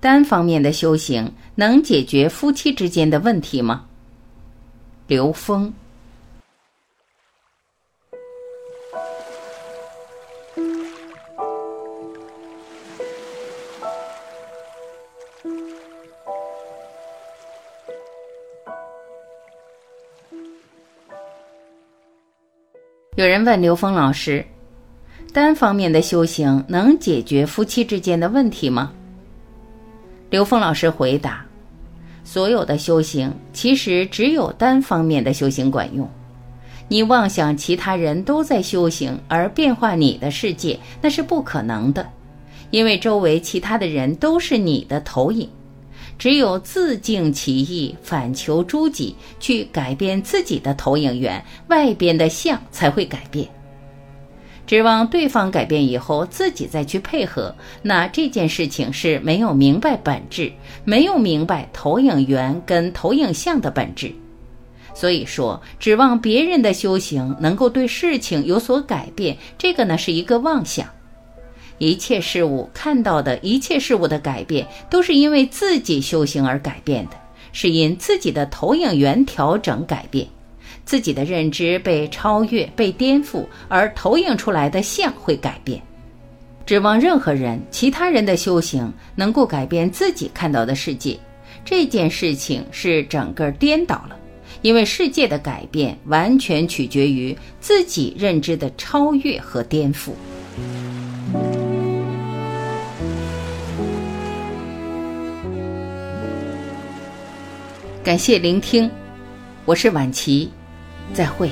单方面的修行能解决夫妻之间的问题吗？刘峰。有人问刘峰老师：“单方面的修行能解决夫妻之间的问题吗？”刘峰老师回答：“所有的修行其实只有单方面的修行管用。你妄想其他人都在修行而变化你的世界，那是不可能的，因为周围其他的人都是你的投影。”只有自净其意，反求诸己，去改变自己的投影源，外边的相才会改变。指望对方改变以后，自己再去配合，那这件事情是没有明白本质，没有明白投影源跟投影像的本质。所以说，指望别人的修行能够对事情有所改变，这个呢是一个妄想。一切事物看到的一切事物的改变，都是因为自己修行而改变的，是因自己的投影源调整改变，自己的认知被超越、被颠覆，而投影出来的像会改变。指望任何人、其他人的修行能够改变自己看到的世界，这件事情是整个颠倒了，因为世界的改变完全取决于自己认知的超越和颠覆。感谢聆听，我是晚琪，再会。